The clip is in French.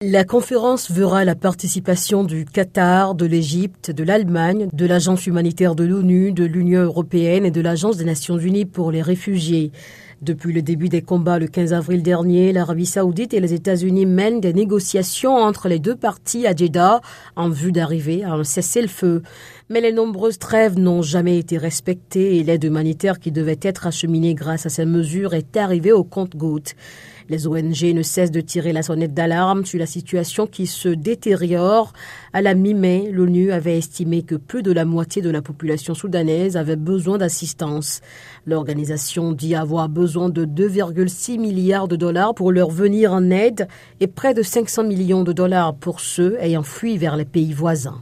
La conférence verra la participation du Qatar, de l'Égypte, de l'Allemagne, de l'Agence humanitaire de l'ONU, de l'Union européenne et de l'Agence des Nations unies pour les réfugiés. Depuis le début des combats le 15 avril dernier, l'Arabie saoudite et les États-Unis mènent des négociations entre les deux parties à Jeddah en vue d'arriver à un cessez-le-feu. Mais les nombreuses trêves n'ont jamais été respectées et l'aide humanitaire qui devait être acheminée grâce à ces mesures est arrivée au compte-gouttes. Les ONG ne cessent de tirer la sonnette d'alarme sur la situation qui se détériore. À la mi-mai, l'ONU avait estimé que plus de la moitié de la population soudanaise avait besoin d'assistance. L'organisation dit avoir besoin de 2,6 milliards de dollars pour leur venir en aide et près de 500 millions de dollars pour ceux ayant fui vers les pays voisins.